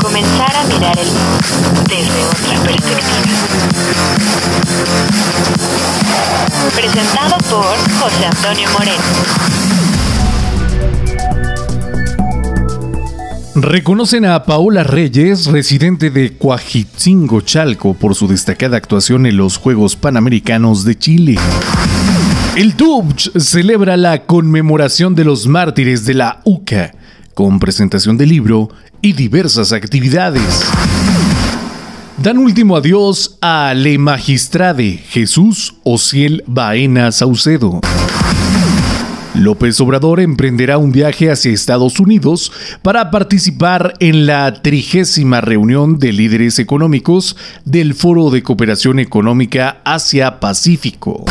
Comenzar a mirar el mundo desde otra perspectiva. Presentado por José Antonio Moreno. Reconocen a Paola Reyes, residente de Coajitzingo, Chalco, por su destacada actuación en los Juegos Panamericanos de Chile. El TUBCH celebra la conmemoración de los mártires de la UCA, con presentación de libro y diversas actividades. Dan último adiós a Le Magistrade Jesús Ociel Baena Saucedo. López Obrador emprenderá un viaje hacia Estados Unidos para participar en la trigésima reunión de líderes económicos del Foro de Cooperación Económica Asia-Pacífico.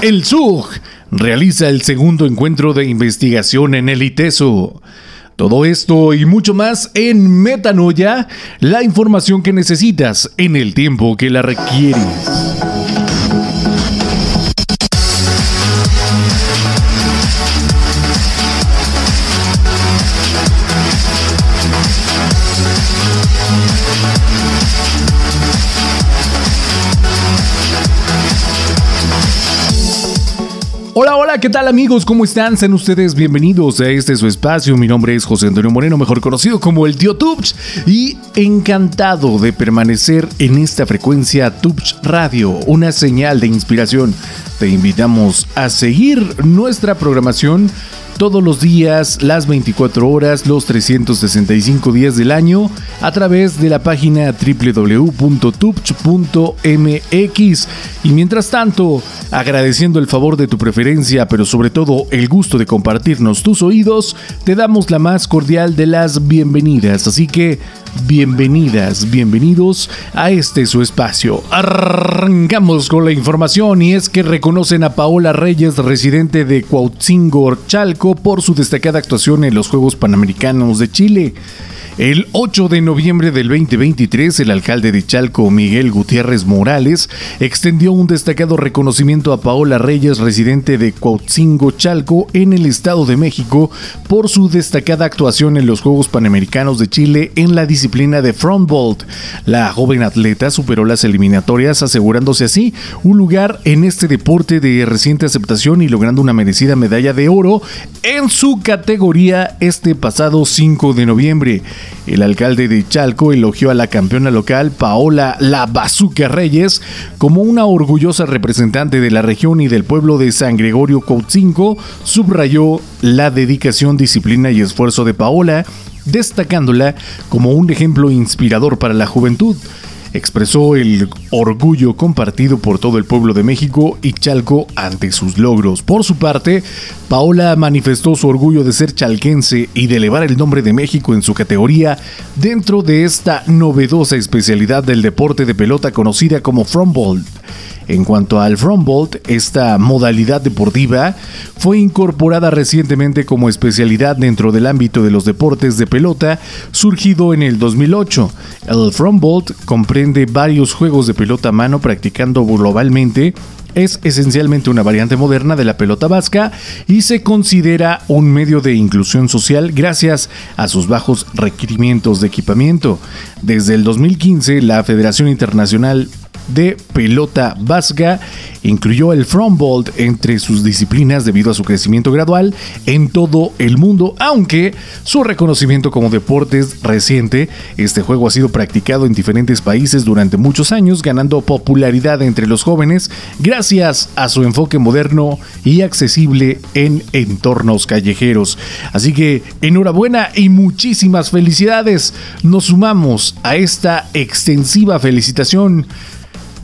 El SUG realiza el segundo encuentro de investigación en el ITESO. Todo esto y mucho más en Metanoia, la información que necesitas en el tiempo que la requieres. ¿Qué tal amigos? ¿Cómo están? Sean ustedes bienvenidos a este su espacio. Mi nombre es José Antonio Moreno, mejor conocido como el tío Tubch, y encantado de permanecer en esta frecuencia Tubch Radio, una señal de inspiración. Te invitamos a seguir nuestra programación todos los días, las 24 horas, los 365 días del año a través de la página www.tupch.mx. Y mientras tanto, agradeciendo el favor de tu preferencia, pero sobre todo el gusto de compartirnos tus oídos, te damos la más cordial de las bienvenidas. Así que bienvenidas, bienvenidos a este su espacio. Arrancamos con la información y es que reconocen a Paola Reyes, residente de Cuautzingo, Chalco, por su destacada actuación en los Juegos Panamericanos de Chile. El 8 de noviembre del 2023, el alcalde de Chalco, Miguel Gutiérrez Morales, extendió un destacado reconocimiento a Paola Reyes, residente de Cuautzingo, Chalco, en el Estado de México, por su destacada actuación en los Juegos Panamericanos de Chile en la disciplina de frontbolt. La joven atleta superó las eliminatorias, asegurándose así un lugar en este deporte de reciente aceptación y logrando una merecida medalla de oro en su categoría este pasado 5 de noviembre. El alcalde de Chalco elogió a la campeona local Paola La Bazuca Reyes como una orgullosa representante de la región y del pueblo de San Gregorio Coutzinco, subrayó la dedicación, disciplina y esfuerzo de Paola, destacándola como un ejemplo inspirador para la juventud expresó el orgullo compartido por todo el pueblo de México y Chalco ante sus logros. Por su parte, Paola manifestó su orgullo de ser chalquense y de elevar el nombre de México en su categoría dentro de esta novedosa especialidad del deporte de pelota conocida como frontball. En cuanto al frontbolt, esta modalidad deportiva fue incorporada recientemente como especialidad dentro del ámbito de los deportes de pelota, surgido en el 2008. El frontbolt comprende varios juegos de pelota a mano practicando globalmente es esencialmente una variante moderna de la pelota vasca y se considera un medio de inclusión social gracias a sus bajos requerimientos de equipamiento. Desde el 2015, la Federación Internacional de pelota vasca. Incluyó el frontbolt entre sus disciplinas debido a su crecimiento gradual en todo el mundo, aunque su reconocimiento como deporte es reciente. Este juego ha sido practicado en diferentes países durante muchos años, ganando popularidad entre los jóvenes gracias a su enfoque moderno y accesible en entornos callejeros. Así que enhorabuena y muchísimas felicidades. Nos sumamos a esta extensiva felicitación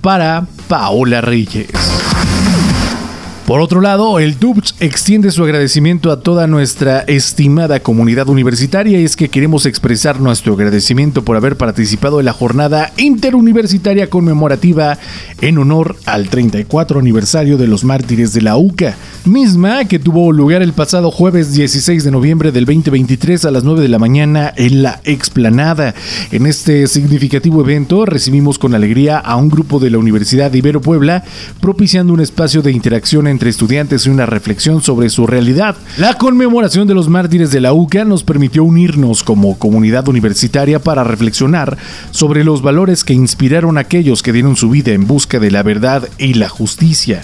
para Paola Reyes. Por otro lado, el DUBCH extiende su agradecimiento a toda nuestra estimada comunidad universitaria y es que queremos expresar nuestro agradecimiento por haber participado en la jornada interuniversitaria conmemorativa en honor al 34 aniversario de los mártires de la UCA, misma que tuvo lugar el pasado jueves 16 de noviembre del 2023 a las 9 de la mañana en la explanada. En este significativo evento recibimos con alegría a un grupo de la Universidad de Ibero Puebla, propiciando un espacio de interacción entre estudiantes y una reflexión sobre su realidad. La conmemoración de los mártires de la UCA nos permitió unirnos como comunidad universitaria para reflexionar sobre los valores que inspiraron a aquellos que dieron su vida en busca de la verdad y la justicia.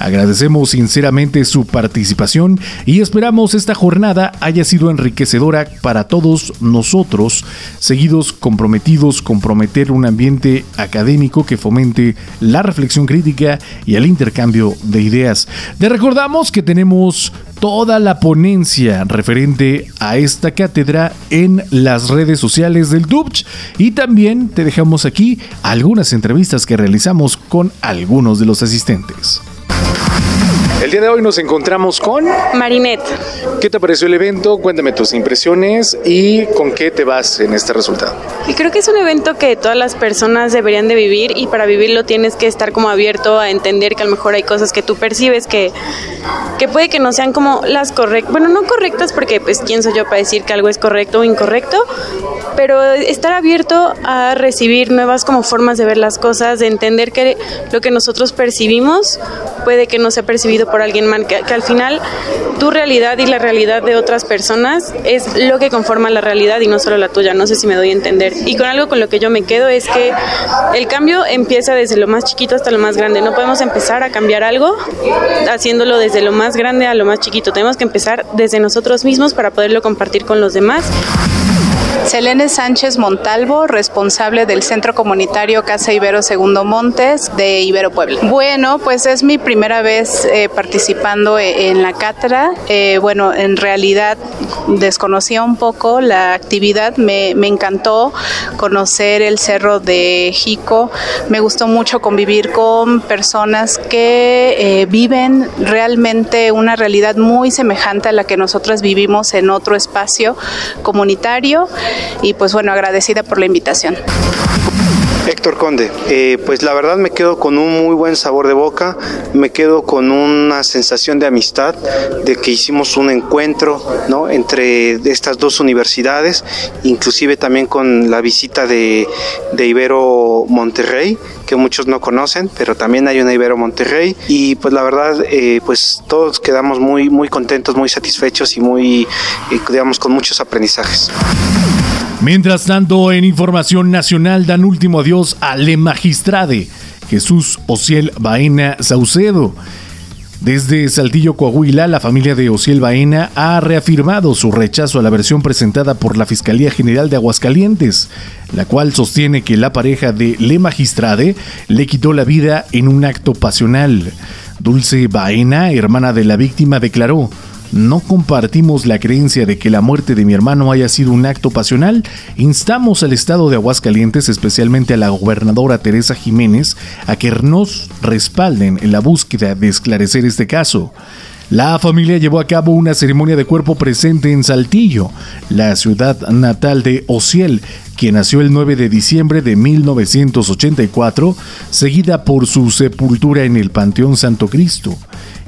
Agradecemos sinceramente su participación y esperamos esta jornada haya sido enriquecedora para todos nosotros, seguidos comprometidos con prometer un ambiente académico que fomente la reflexión crítica y el intercambio de ideas. Te recordamos que tenemos toda la ponencia referente a esta cátedra en las redes sociales del DUBCH y también te dejamos aquí algunas entrevistas que realizamos con algunos de los asistentes. El día de hoy nos encontramos con Marinette. ¿Qué te pareció el evento? Cuéntame tus impresiones y con qué te vas en este resultado. Y creo que es un evento que todas las personas deberían de vivir y para vivirlo tienes que estar como abierto a entender que a lo mejor hay cosas que tú percibes que, que puede que no sean como las correctas, bueno, no correctas porque pues quién soy yo para decir que algo es correcto o incorrecto, pero estar abierto a recibir nuevas como formas de ver las cosas, de entender que lo que nosotros percibimos puede que no sea percibido por alguien más, que, al final tu realidad y la realidad de otras personas es lo que conforma la realidad y no solo la tuya, no sé si me doy a entender. Y con algo con lo que yo me quedo es que el cambio empieza desde lo más chiquito hasta lo más grande, no podemos empezar a cambiar algo haciéndolo desde lo más grande a lo más chiquito, tenemos que empezar desde nosotros mismos para poderlo compartir con los demás. Selene Sánchez Montalvo, responsable del Centro Comunitario Casa Ibero Segundo Montes de Ibero Puebla. Bueno, pues es mi primera vez eh, participando e, en la cátedra. Eh, bueno, en realidad desconocía un poco la actividad, me, encantó conocer el Cerro de Jico, me gustó mucho convivir con personas que eh, viven realmente una realidad muy semejante a la que nosotras vivimos en otro espacio comunitario y pues bueno, agradecida por la invitación. Héctor Conde, eh, pues la verdad me quedo con un muy buen sabor de boca, me quedo con una sensación de amistad, de que hicimos un encuentro ¿no? entre estas dos universidades, inclusive también con la visita de, de Ibero Monterrey, que muchos no conocen, pero también hay una Ibero Monterrey y pues la verdad eh, pues todos quedamos muy, muy contentos, muy satisfechos y muy, eh, digamos, con muchos aprendizajes. Mientras tanto, en información nacional dan último adiós a Le Magistrade, Jesús Ociel Baena Saucedo. Desde Saltillo, Coahuila, la familia de Ociel Baena ha reafirmado su rechazo a la versión presentada por la Fiscalía General de Aguascalientes, la cual sostiene que la pareja de Le Magistrade le quitó la vida en un acto pasional. Dulce Baena, hermana de la víctima, declaró, no compartimos la creencia de que la muerte de mi hermano haya sido un acto pasional. Instamos al Estado de Aguascalientes, especialmente a la gobernadora Teresa Jiménez, a que nos respalden en la búsqueda de esclarecer este caso. La familia llevó a cabo una ceremonia de cuerpo presente en Saltillo, la ciudad natal de Ociel, quien nació el 9 de diciembre de 1984, seguida por su sepultura en el Panteón Santo Cristo.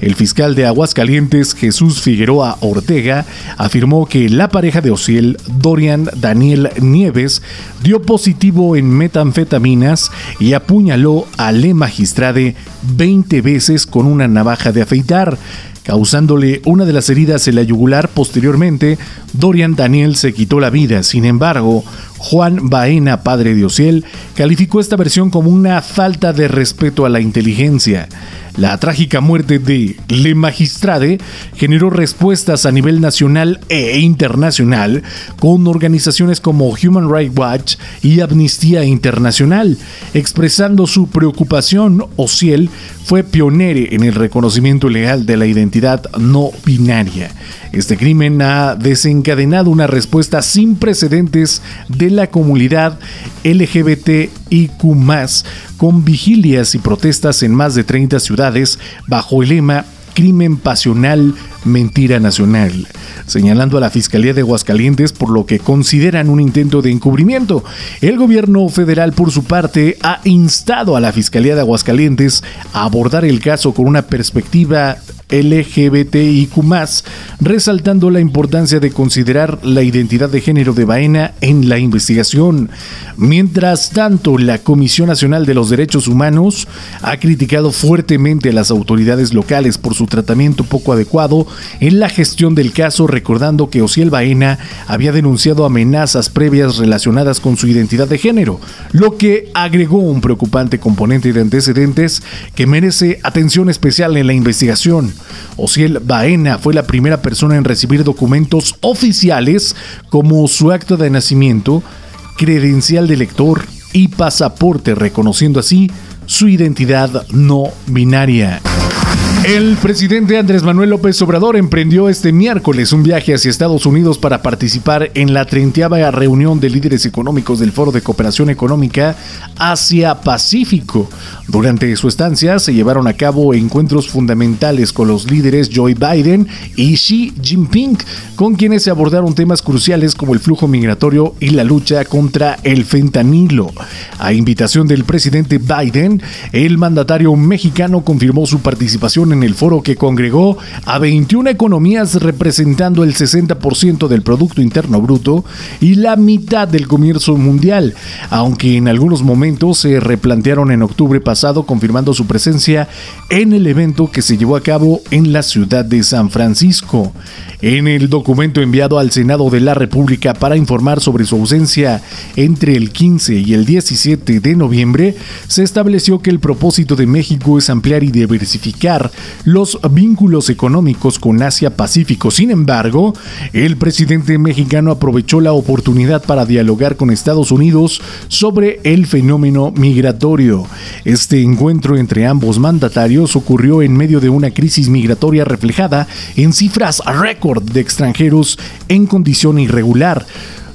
El fiscal de Aguascalientes, Jesús Figueroa Ortega, afirmó que la pareja de Ociel, Dorian Daniel Nieves, dio positivo en metanfetaminas y apuñaló a Le Magistrade 20 veces con una navaja de afeitar causándole una de las heridas en la yugular. Posteriormente, Dorian Daniel se quitó la vida. Sin embargo, Juan Baena, padre de Ociel, calificó esta versión como una falta de respeto a la inteligencia. La trágica muerte de Le Magistrade generó respuestas a nivel nacional e internacional con organizaciones como Human Rights Watch y Amnistía Internacional. Expresando su preocupación, Ociel fue pionero en el reconocimiento legal de la identidad no binaria. Este crimen ha desencadenado una respuesta sin precedentes de la comunidad LGBTIQ, con vigilias y protestas en más de 30 ciudades bajo el lema Crimen Pasional, Mentira Nacional, señalando a la Fiscalía de Aguascalientes por lo que consideran un intento de encubrimiento. El gobierno federal, por su parte, ha instado a la Fiscalía de Aguascalientes a abordar el caso con una perspectiva LGBTIQ, resaltando la importancia de considerar la identidad de género de Baena en la investigación. Mientras tanto, la Comisión Nacional de los Derechos Humanos ha criticado fuertemente a las autoridades locales por su tratamiento poco adecuado en la gestión del caso, recordando que Ociel Baena había denunciado amenazas previas relacionadas con su identidad de género, lo que agregó un preocupante componente de antecedentes que merece atención especial en la investigación. Ociel Baena fue la primera persona en recibir documentos oficiales como su acto de nacimiento, credencial de lector y pasaporte, reconociendo así su identidad no binaria. El presidente Andrés Manuel López Obrador emprendió este miércoles un viaje hacia Estados Unidos para participar en la 30 reunión de líderes económicos del Foro de Cooperación Económica Asia-Pacífico. Durante su estancia se llevaron a cabo encuentros fundamentales con los líderes Joe Biden y Xi Jinping, con quienes se abordaron temas cruciales como el flujo migratorio y la lucha contra el fentanilo. A invitación del presidente Biden, el mandatario mexicano confirmó su participación en el foro que congregó a 21 economías representando el 60% del Producto Interno Bruto y la mitad del comercio mundial, aunque en algunos momentos se replantearon en octubre pasado confirmando su presencia en el evento que se llevó a cabo en la ciudad de San Francisco. En el documento enviado al Senado de la República para informar sobre su ausencia entre el 15 y el 17 de noviembre, se estableció que el propósito de México es ampliar y diversificar los vínculos económicos con Asia-Pacífico. Sin embargo, el presidente mexicano aprovechó la oportunidad para dialogar con Estados Unidos sobre el fenómeno migratorio. Este encuentro entre ambos mandatarios ocurrió en medio de una crisis migratoria reflejada en cifras récord de extranjeros en condición irregular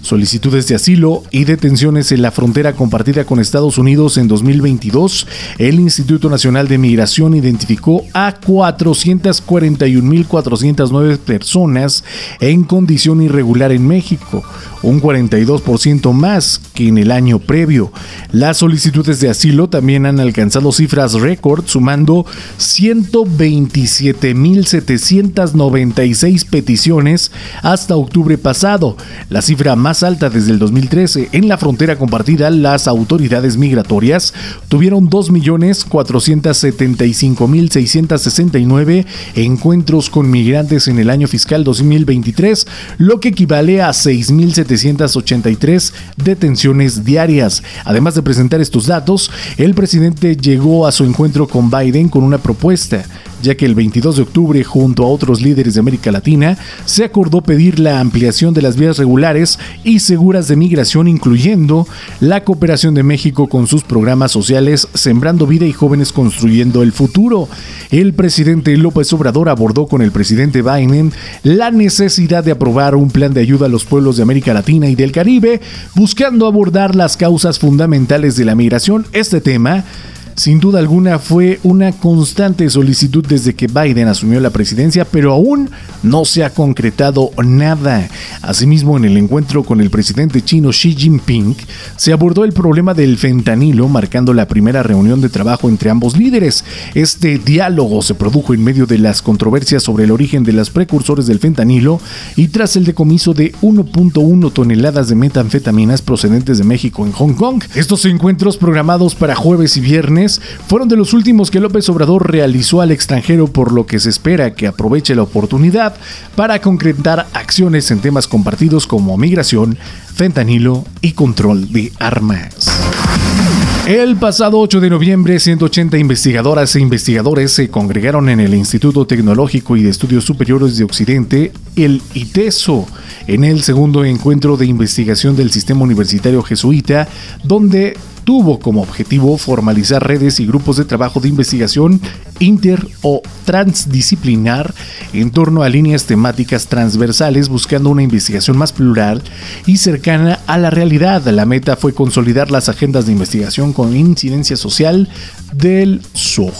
solicitudes de asilo y detenciones en la frontera compartida con Estados Unidos en 2022, el Instituto Nacional de Migración identificó a 441.409 personas en condición irregular en México, un 42% más que en el año previo. Las solicitudes de asilo también han alcanzado cifras récord, sumando 127.796 peticiones hasta octubre pasado, la cifra más alta desde el 2013. En la frontera compartida, las autoridades migratorias tuvieron 2.475.669 encuentros con migrantes en el año fiscal 2023, lo que equivale a 6.783 detenciones diarias. Además de presentar estos datos, el presidente llegó a su encuentro con Biden con una propuesta ya que el 22 de octubre, junto a otros líderes de América Latina, se acordó pedir la ampliación de las vías regulares y seguras de migración, incluyendo la cooperación de México con sus programas sociales Sembrando Vida y Jóvenes Construyendo el Futuro. El presidente López Obrador abordó con el presidente Biden la necesidad de aprobar un plan de ayuda a los pueblos de América Latina y del Caribe, buscando abordar las causas fundamentales de la migración. Este tema sin duda alguna fue una constante solicitud desde que Biden asumió la presidencia, pero aún no se ha concretado nada. Asimismo, en el encuentro con el presidente chino Xi Jinping, se abordó el problema del fentanilo, marcando la primera reunión de trabajo entre ambos líderes. Este diálogo se produjo en medio de las controversias sobre el origen de los precursores del fentanilo y tras el decomiso de 1.1 toneladas de metanfetaminas procedentes de México en Hong Kong. Estos encuentros programados para jueves y viernes fueron de los últimos que López Obrador realizó al extranjero, por lo que se espera que aproveche la oportunidad para concretar acciones en temas compartidos como migración, fentanilo y control de armas. El pasado 8 de noviembre, 180 investigadoras e investigadores se congregaron en el Instituto Tecnológico y de Estudios Superiores de Occidente, el ITESO, en el segundo encuentro de investigación del sistema universitario jesuita, donde tuvo como objetivo formalizar redes y grupos de trabajo de investigación inter o transdisciplinar en torno a líneas temáticas transversales buscando una investigación más plural y cercana a la realidad. La meta fue consolidar las agendas de investigación con incidencia social del SUG.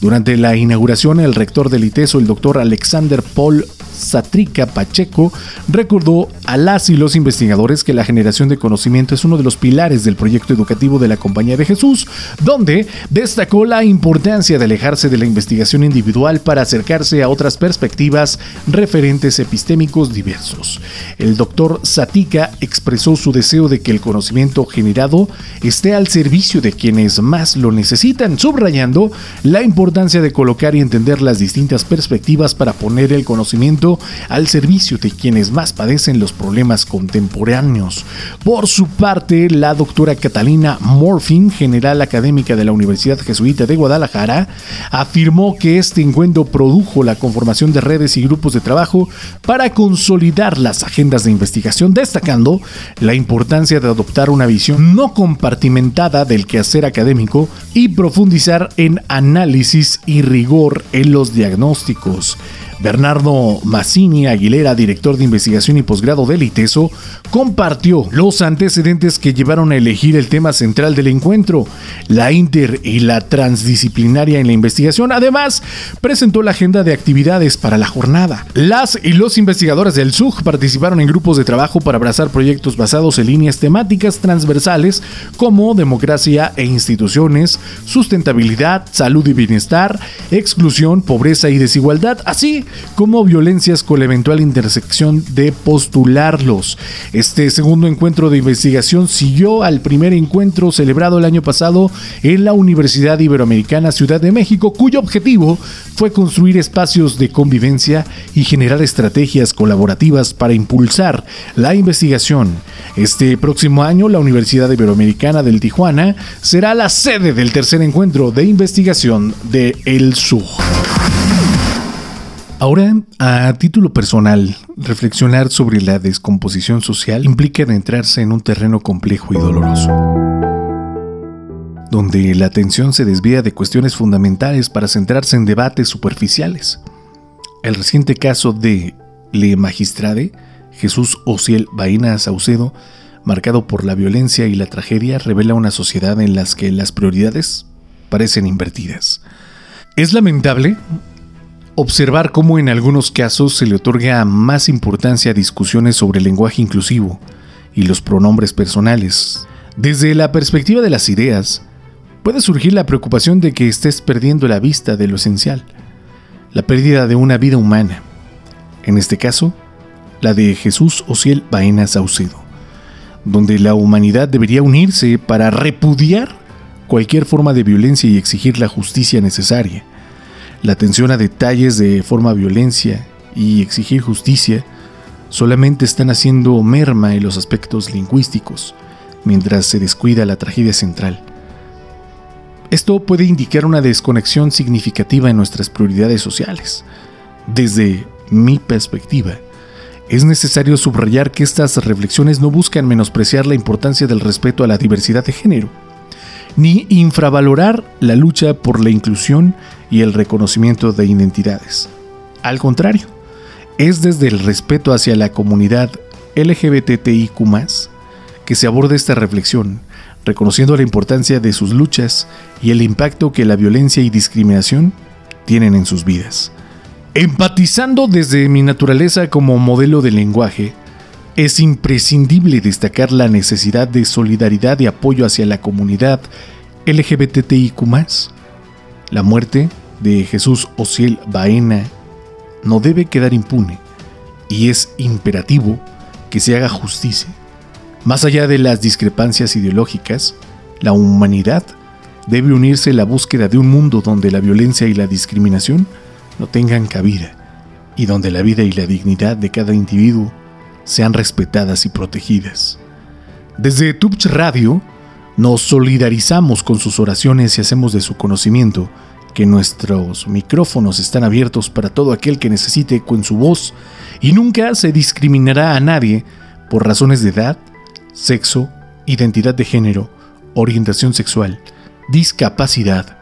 Durante la inauguración, el rector del ITESO, el doctor Alexander Paul Satrica Pacheco recordó a las y los investigadores que la generación de conocimiento es uno de los pilares del proyecto educativo de la Compañía de Jesús, donde destacó la importancia de alejarse de la investigación individual para acercarse a otras perspectivas referentes epistémicos diversos. El doctor Satica expresó su deseo de que el conocimiento generado esté al servicio de quienes más lo necesitan, subrayando la importancia de colocar y entender las distintas perspectivas para poner el conocimiento al servicio de quienes más padecen los problemas contemporáneos. Por su parte, la doctora Catalina Morfin, general académica de la Universidad Jesuita de Guadalajara, afirmó que este encuentro produjo la conformación de redes y grupos de trabajo para consolidar las agendas de investigación, destacando la importancia de adoptar una visión no compartimentada del quehacer académico y profundizar en análisis y rigor en los diagnósticos. Bernardo Massini Aguilera, director de investigación y posgrado del ITESO, compartió los antecedentes que llevaron a elegir el tema central del encuentro, la inter y la transdisciplinaria en la investigación. Además, presentó la agenda de actividades para la jornada. Las y los investigadores del SUG participaron en grupos de trabajo para abrazar proyectos basados en líneas temáticas transversales como democracia e instituciones, sustentabilidad, salud y bienestar, exclusión, pobreza y desigualdad, así como violencias con la eventual intersección de postularlos. Este segundo encuentro de investigación siguió al primer encuentro celebrado el año pasado en la Universidad Iberoamericana Ciudad de México, cuyo objetivo fue construir espacios de convivencia y generar estrategias colaborativas para impulsar la investigación. Este próximo año, la Universidad Iberoamericana del Tijuana será la sede del tercer encuentro de investigación de El Sur. Ahora, a título personal, reflexionar sobre la descomposición social implica adentrarse en un terreno complejo y doloroso, donde la atención se desvía de cuestiones fundamentales para centrarse en debates superficiales. El reciente caso de Le Magistrade, Jesús Ociel Baena Saucedo, marcado por la violencia y la tragedia, revela una sociedad en la que las prioridades parecen invertidas. Es lamentable observar cómo en algunos casos se le otorga más importancia a discusiones sobre el lenguaje inclusivo y los pronombres personales. Desde la perspectiva de las ideas, puede surgir la preocupación de que estés perdiendo la vista de lo esencial, la pérdida de una vida humana, en este caso, la de Jesús Ociel Baena Saucedo, donde la humanidad debería unirse para repudiar cualquier forma de violencia y exigir la justicia necesaria la atención a detalles de forma violencia y exigir justicia solamente están haciendo merma en los aspectos lingüísticos, mientras se descuida la tragedia central. Esto puede indicar una desconexión significativa en nuestras prioridades sociales. Desde mi perspectiva, es necesario subrayar que estas reflexiones no buscan menospreciar la importancia del respeto a la diversidad de género ni infravalorar la lucha por la inclusión y el reconocimiento de identidades. Al contrario, es desde el respeto hacia la comunidad LGBTIQ que se aborda esta reflexión, reconociendo la importancia de sus luchas y el impacto que la violencia y discriminación tienen en sus vidas. Empatizando desde mi naturaleza como modelo de lenguaje, es imprescindible destacar la necesidad de solidaridad y apoyo hacia la comunidad LGBTIQ. La muerte de Jesús Ociel Baena no debe quedar impune y es imperativo que se haga justicia. Más allá de las discrepancias ideológicas, la humanidad debe unirse en la búsqueda de un mundo donde la violencia y la discriminación no tengan cabida y donde la vida y la dignidad de cada individuo sean respetadas y protegidas. Desde Tubch Radio nos solidarizamos con sus oraciones y hacemos de su conocimiento que nuestros micrófonos están abiertos para todo aquel que necesite eco en su voz y nunca se discriminará a nadie por razones de edad, sexo, identidad de género, orientación sexual, discapacidad,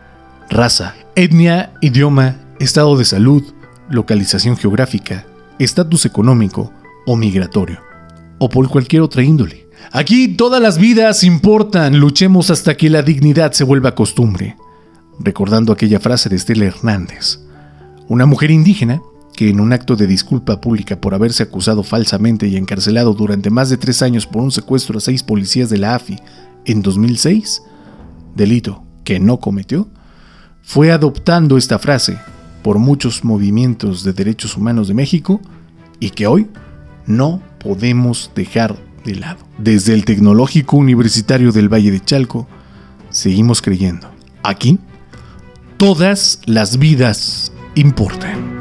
raza, etnia, idioma, estado de salud, localización geográfica, estatus económico, o migratorio, o por cualquier otra índole. Aquí todas las vidas importan, luchemos hasta que la dignidad se vuelva costumbre. Recordando aquella frase de Estela Hernández, una mujer indígena que en un acto de disculpa pública por haberse acusado falsamente y encarcelado durante más de tres años por un secuestro a seis policías de la AFI en 2006, delito que no cometió, fue adoptando esta frase por muchos movimientos de derechos humanos de México y que hoy no podemos dejar de lado. Desde el Tecnológico Universitario del Valle de Chalco, seguimos creyendo. Aquí, todas las vidas importan.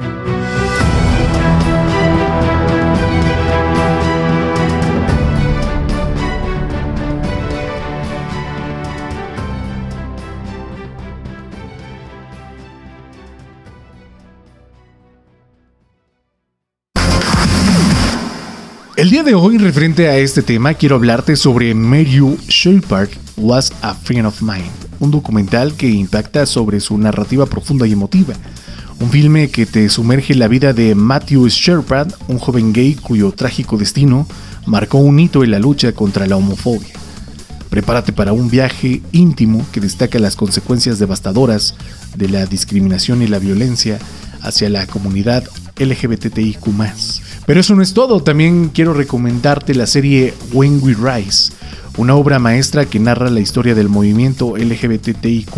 El día de hoy, referente a este tema, quiero hablarte sobre Mary Shepard Was a Friend of Mine, un documental que impacta sobre su narrativa profunda y emotiva. Un filme que te sumerge en la vida de Matthew Shepard, un joven gay cuyo trágico destino marcó un hito en la lucha contra la homofobia. Prepárate para un viaje íntimo que destaca las consecuencias devastadoras de la discriminación y la violencia hacia la comunidad LGBTIQ. Pero eso no es todo, también quiero recomendarte la serie When We Rise, una obra maestra que narra la historia del movimiento LGBTIQ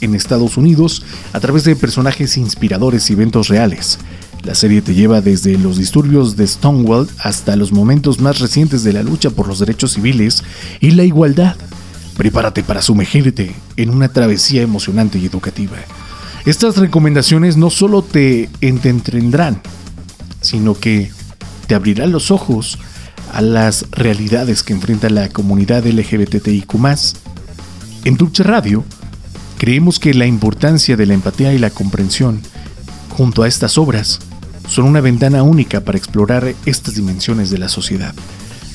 en Estados Unidos a través de personajes inspiradores y eventos reales. La serie te lleva desde los disturbios de Stonewall hasta los momentos más recientes de la lucha por los derechos civiles y la igualdad. Prepárate para sumergirte en una travesía emocionante y educativa. Estas recomendaciones no solo te entretendrán, sino que te abrirá los ojos a las realidades que enfrenta la comunidad LGBTIQ. En Tuche Radio, creemos que la importancia de la empatía y la comprensión, junto a estas obras, son una ventana única para explorar estas dimensiones de la sociedad.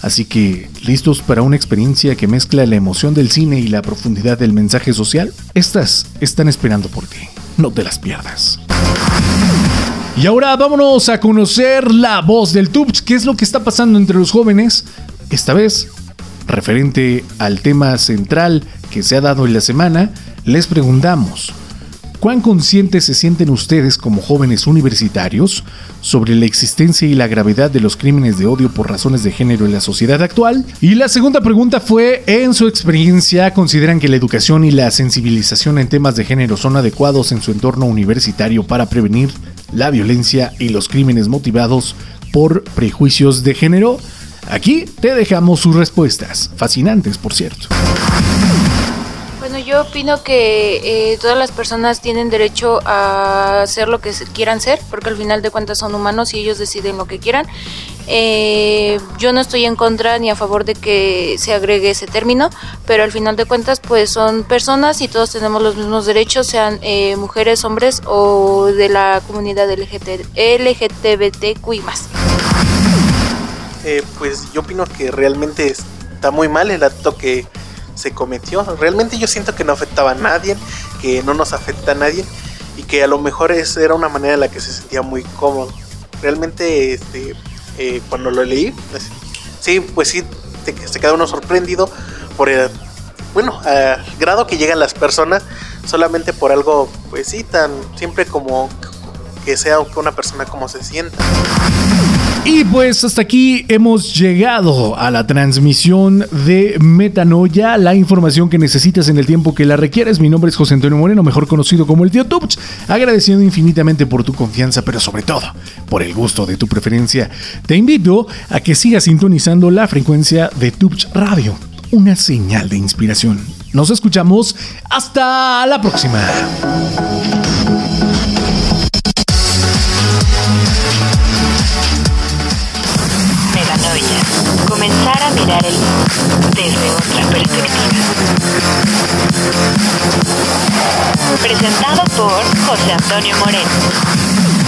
Así que, ¿listos para una experiencia que mezcla la emoción del cine y la profundidad del mensaje social? Estas están esperando por ti. No te las pierdas. Y ahora vámonos a conocer la voz del Tubs, qué es lo que está pasando entre los jóvenes, esta vez referente al tema central que se ha dado en la semana, les preguntamos, ¿cuán conscientes se sienten ustedes como jóvenes universitarios sobre la existencia y la gravedad de los crímenes de odio por razones de género en la sociedad actual? Y la segunda pregunta fue, en su experiencia, ¿consideran que la educación y la sensibilización en temas de género son adecuados en su entorno universitario para prevenir la violencia y los crímenes motivados por prejuicios de género? Aquí te dejamos sus respuestas, fascinantes por cierto. Bueno, yo opino que eh, todas las personas tienen derecho a hacer lo que quieran ser, porque al final de cuentas son humanos y ellos deciden lo que quieran. Eh, yo no estoy en contra ni a favor de que se agregue ese término, pero al final de cuentas pues son personas y todos tenemos los mismos derechos, sean eh, mujeres, hombres o de la comunidad LGBT, LGTBTQI eh, pues yo opino que realmente está muy mal el acto que se cometió. Realmente yo siento que no afectaba a nadie, que no nos afecta a nadie y que a lo mejor es, era una manera en la que se sentía muy cómodo. Realmente este, eh, cuando lo leí, pues, sí, pues sí, se queda uno sorprendido por el, bueno, al grado que llegan las personas solamente por algo, pues sí, tan siempre como que sea una persona como se sienta. Y pues hasta aquí hemos llegado a la transmisión de Metanoia, la información que necesitas en el tiempo que la requieres. Mi nombre es José Antonio Moreno, mejor conocido como el tío Tuch, agradeciendo infinitamente por tu confianza, pero sobre todo por el gusto de tu preferencia. Te invito a que sigas sintonizando la frecuencia de Tuch Radio, una señal de inspiración. Nos escuchamos hasta la próxima. Mirar el mundo desde otra perspectiva. Presentado por José Antonio Moreno.